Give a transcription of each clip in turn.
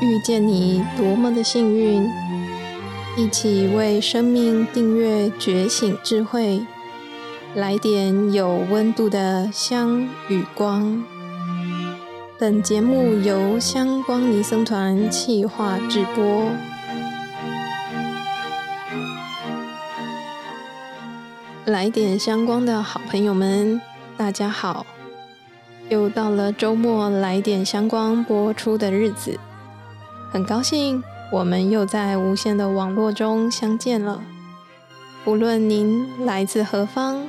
遇见你多么的幸运！一起为生命订阅觉醒智慧，来点有温度的香与光。本节目由香光尼僧团企划制播。来点香光的好朋友们，大家好！又到了周末来点香光播出的日子，很高兴我们又在无线的网络中相见了。无论您来自何方，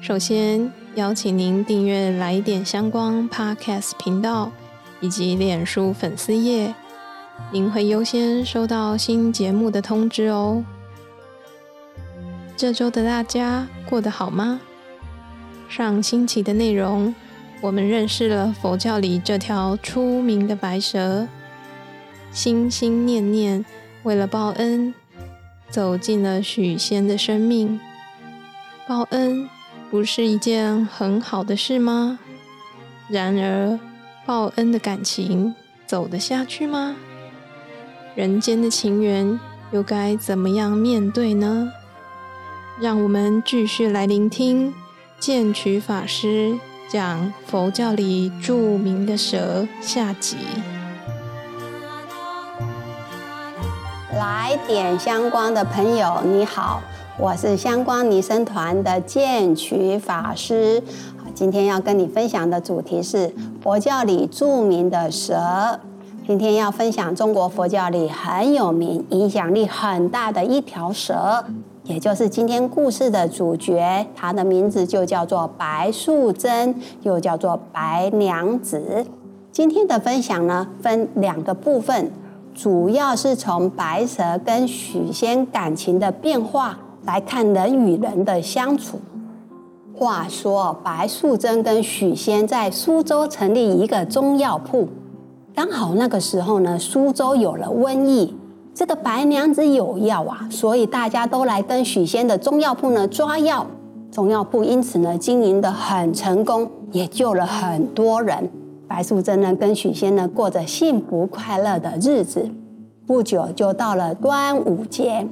首先邀请您订阅来点相关 Podcast 频道以及脸书粉丝页，您会优先收到新节目的通知哦。这周的大家过得好吗？上星期的内容。我们认识了佛教里这条出名的白蛇，心心念念为了报恩，走进了许仙的生命。报恩不是一件很好的事吗？然而，报恩的感情走得下去吗？人间的情缘又该怎么样面对呢？让我们继续来聆听剑曲法师。讲佛教里著名的蛇下集。来点香光的朋友，你好，我是香光尼僧团的剑曲法师。今天要跟你分享的主题是佛教里著名的蛇。今天要分享中国佛教里很有名、影响力很大的一条蛇。也就是今天故事的主角，它的名字就叫做白素贞，又叫做白娘子。今天的分享呢，分两个部分，主要是从白蛇跟许仙感情的变化来看人与人的相处。话说，白素贞跟许仙在苏州成立一个中药铺，刚好那个时候呢，苏州有了瘟疫。这个白娘子有药啊，所以大家都来跟许仙的中药铺呢抓药。中药铺因此呢经营的很成功，也救了很多人。白素贞呢跟许仙呢过着幸福快乐的日子。不久就到了端午节，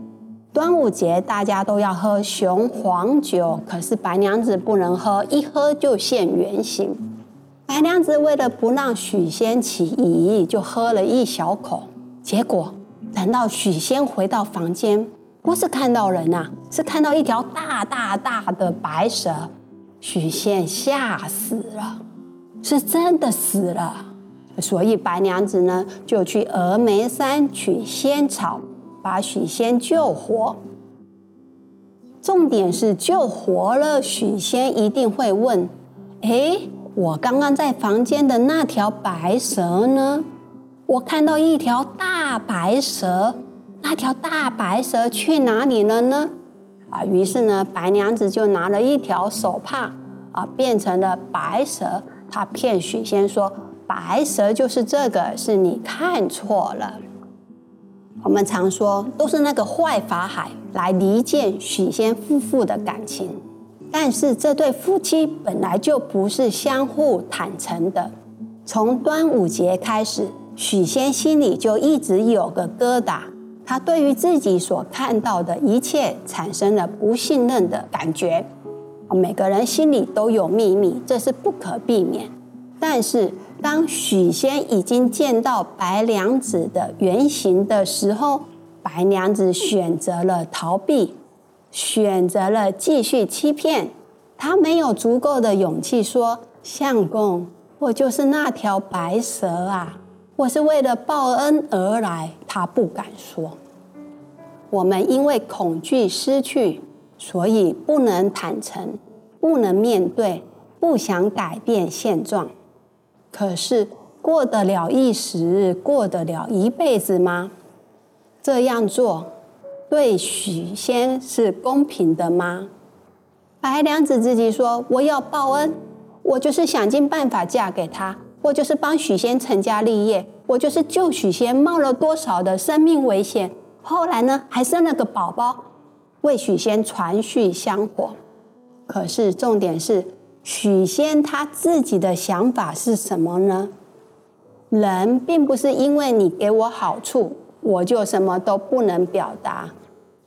端午节大家都要喝雄黄酒，可是白娘子不能喝，一喝就现原形。白娘子为了不让许仙起疑，就喝了一小口，结果。等到许仙回到房间，不是看到人呐，是看到一条大大大的白蛇。许仙吓死了，是真的死了。所以白娘子呢，就去峨眉山取仙草，把许仙救活。重点是救活了许仙，一定会问：哎，我刚刚在房间的那条白蛇呢？我看到一条大白蛇，那条大白蛇去哪里了呢？啊，于是呢，白娘子就拿了一条手帕，啊，变成了白蛇。他骗许仙说，白蛇就是这个，是你看错了。我们常说，都是那个坏法海来离间许仙夫妇的感情，但是这对夫妻本来就不是相互坦诚的。从端午节开始。许仙心里就一直有个疙瘩，他对于自己所看到的一切产生了不信任的感觉。每个人心里都有秘密，这是不可避免。但是当许仙已经见到白娘子的原型的时候，白娘子选择了逃避，选择了继续欺骗。她没有足够的勇气说：“相公，我就是那条白蛇啊。”我是为了报恩而来，她不敢说。我们因为恐惧失去，所以不能坦诚，不能面对，不想改变现状。可是过得了一时，过得了一辈子吗？这样做对许仙是公平的吗？白娘子自己说：“我要报恩，我就是想尽办法嫁给他。”我就是帮许仙成家立业，我就是救许仙冒了多少的生命危险，后来呢还生了个宝宝，为许仙传续香火。可是重点是，许仙他自己的想法是什么呢？人并不是因为你给我好处，我就什么都不能表达。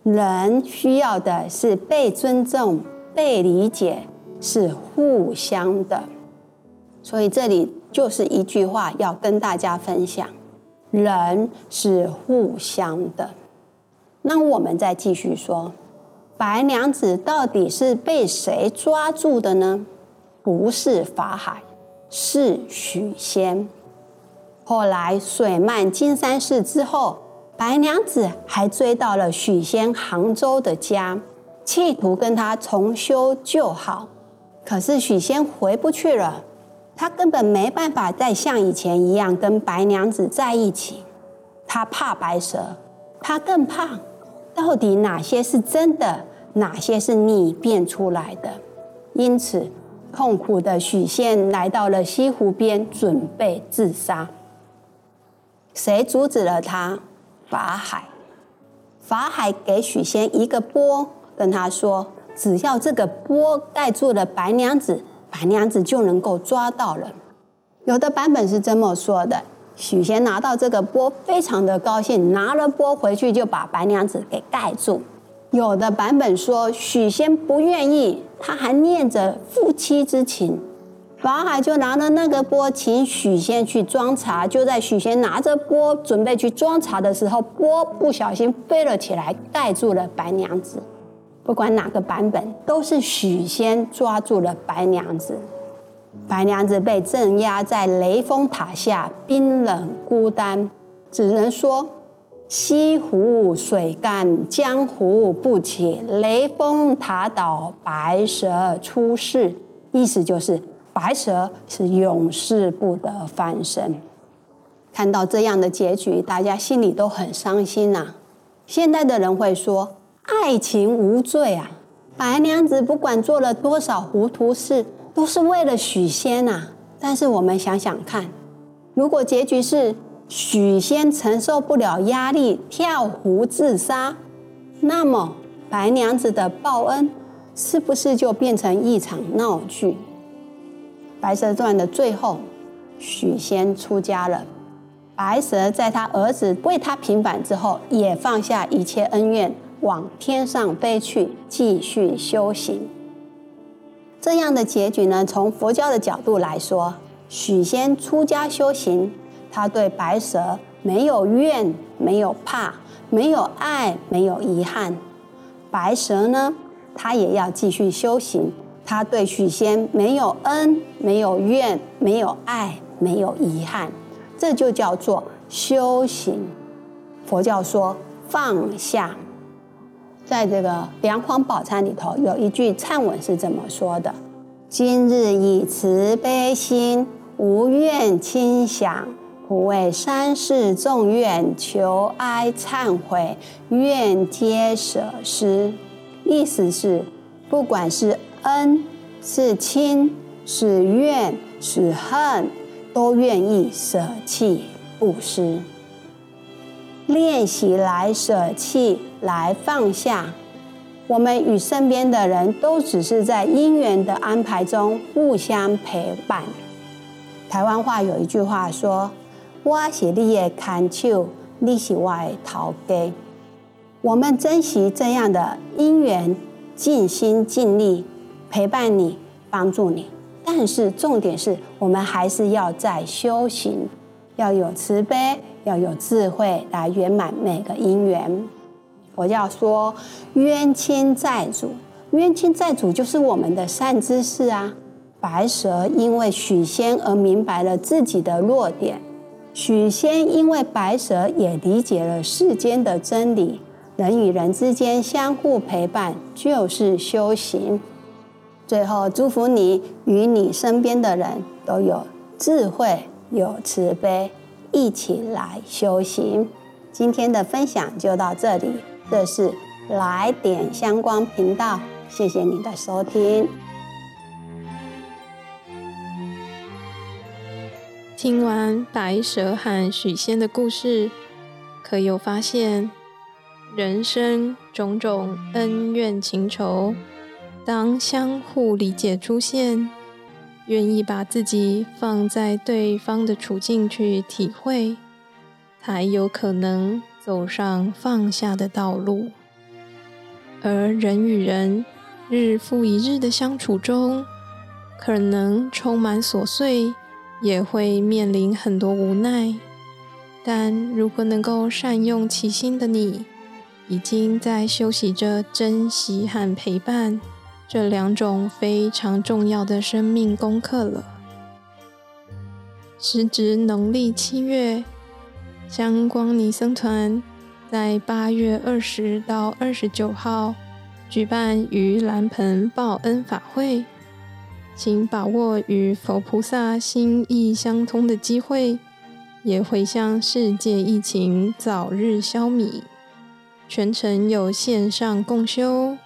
人需要的是被尊重、被理解，是互相的。所以这里就是一句话要跟大家分享：人是互相的。那我们再继续说，白娘子到底是被谁抓住的呢？不是法海，是许仙。后来水漫金山寺之后，白娘子还追到了许仙杭州的家，企图跟他重修旧好。可是许仙回不去了，他根本没办法再像以前一样跟白娘子在一起。他怕白蛇，他更怕到底哪些是真的，哪些是你变出来的。因此，痛苦的许仙来到了西湖边，准备自杀。谁阻止了他？法海。法海给许仙一个钵，跟他说：“只要这个钵盖住了白娘子，白娘子就能够抓到了。”有的版本是这么说的：许仙拿到这个钵，非常的高兴，拿了钵回去就把白娘子给盖住。有的版本说许仙不愿意，他还念着夫妻之情。法海就拿着那个钵，请许仙去装茶。就在许仙拿着钵准备去装茶的时候，钵不小心飞了起来，盖住了白娘子。不管哪个版本，都是许仙抓住了白娘子。白娘子被镇压在雷峰塔下，冰冷孤单，只能说：“西湖水干，江湖不起；雷峰塔倒，白蛇出世。”意思就是。白蛇是永世不得翻身。看到这样的结局，大家心里都很伤心呐。现代的人会说：“爱情无罪啊！”白娘子不管做了多少糊涂事，都是为了许仙呐。但是我们想想看，如果结局是许仙承受不了压力跳湖自杀，那么白娘子的报恩是不是就变成一场闹剧？《白蛇传》的最后，许仙出家了。白蛇在他儿子为他平反之后，也放下一切恩怨，往天上飞去，继续修行。这样的结局呢？从佛教的角度来说，许仙出家修行，他对白蛇没有怨，没有怕，没有爱，没有遗憾。白蛇呢，他也要继续修行。他对许仙没有恩，没有怨，没有爱，没有遗憾，这就叫做修行。佛教说放下。在这个《梁皇宝忏》里头有一句忏文是这么说的：“今日以慈悲心，无怨轻想，普为三世众愿，求哀忏悔，愿皆舍施。”意思是，不管是恩是亲是怨是恨，都愿意舍弃布施，练习来舍弃，来放下。我们与身边的人都只是在因缘的安排中互相陪伴。台湾话有一句话说：“我是你的看手，你是我的头家。”我们珍惜这样的因缘，尽心尽力。陪伴你，帮助你，但是重点是我们还是要在修行，要有慈悲，要有智慧来圆满每个因缘。我要说，冤亲债主，冤亲债主就是我们的善知识啊。白蛇因为许仙而明白了自己的弱点，许仙因为白蛇也理解了世间的真理。人与人之间相互陪伴，就是修行。最后，祝福你与你身边的人都有智慧、有慈悲，一起来修行。今天的分享就到这里，这是来点相关频道，谢谢你的收听。听完白蛇和许仙的故事，可有发现人生种种恩怨情仇？当相互理解出现，愿意把自己放在对方的处境去体会，才有可能走上放下的道路。而人与人日复一日的相处中，可能充满琐碎，也会面临很多无奈。但如果能够善用其心的你，已经在修习着珍惜和陪伴这两种非常重要的生命功课了。时值农历七月，香光尼僧团在八月二十到二十九号举办盂兰盆报恩法会，请把握与佛菩萨心意相通的机会，也回向世界疫情早日消弭。全程有线上共修，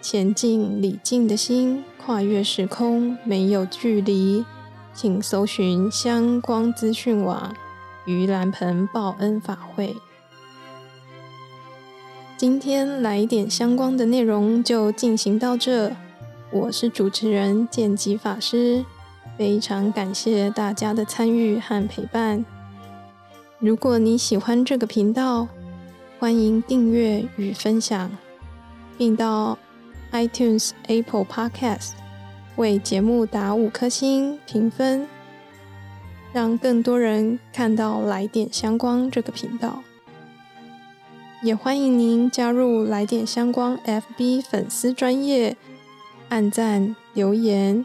前进礼敬的心，跨越时空，没有距离。请搜寻相关资讯网盂兰盆报恩法会。今天来点相关的内容就进行到这。我是主持人剑吉法师，非常感谢大家的参与和陪伴。如果你喜欢这个频道，欢迎订阅与分享，并到 iTunes、Apple Podcast 为节目打五颗星评分，让更多人看到来点相关这个频道。也欢迎您加入来点相关 FB 粉丝专业，按赞留言，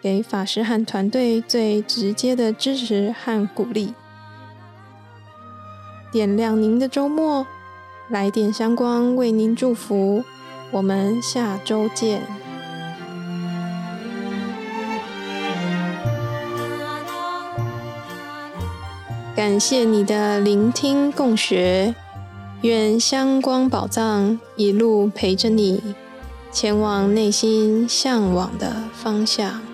给法师和团队最直接的支持和鼓励，点亮您的周末。来点香光为您祝福，我们下周见。感谢你的聆听共学，愿香光宝藏一路陪着你，前往内心向往的方向。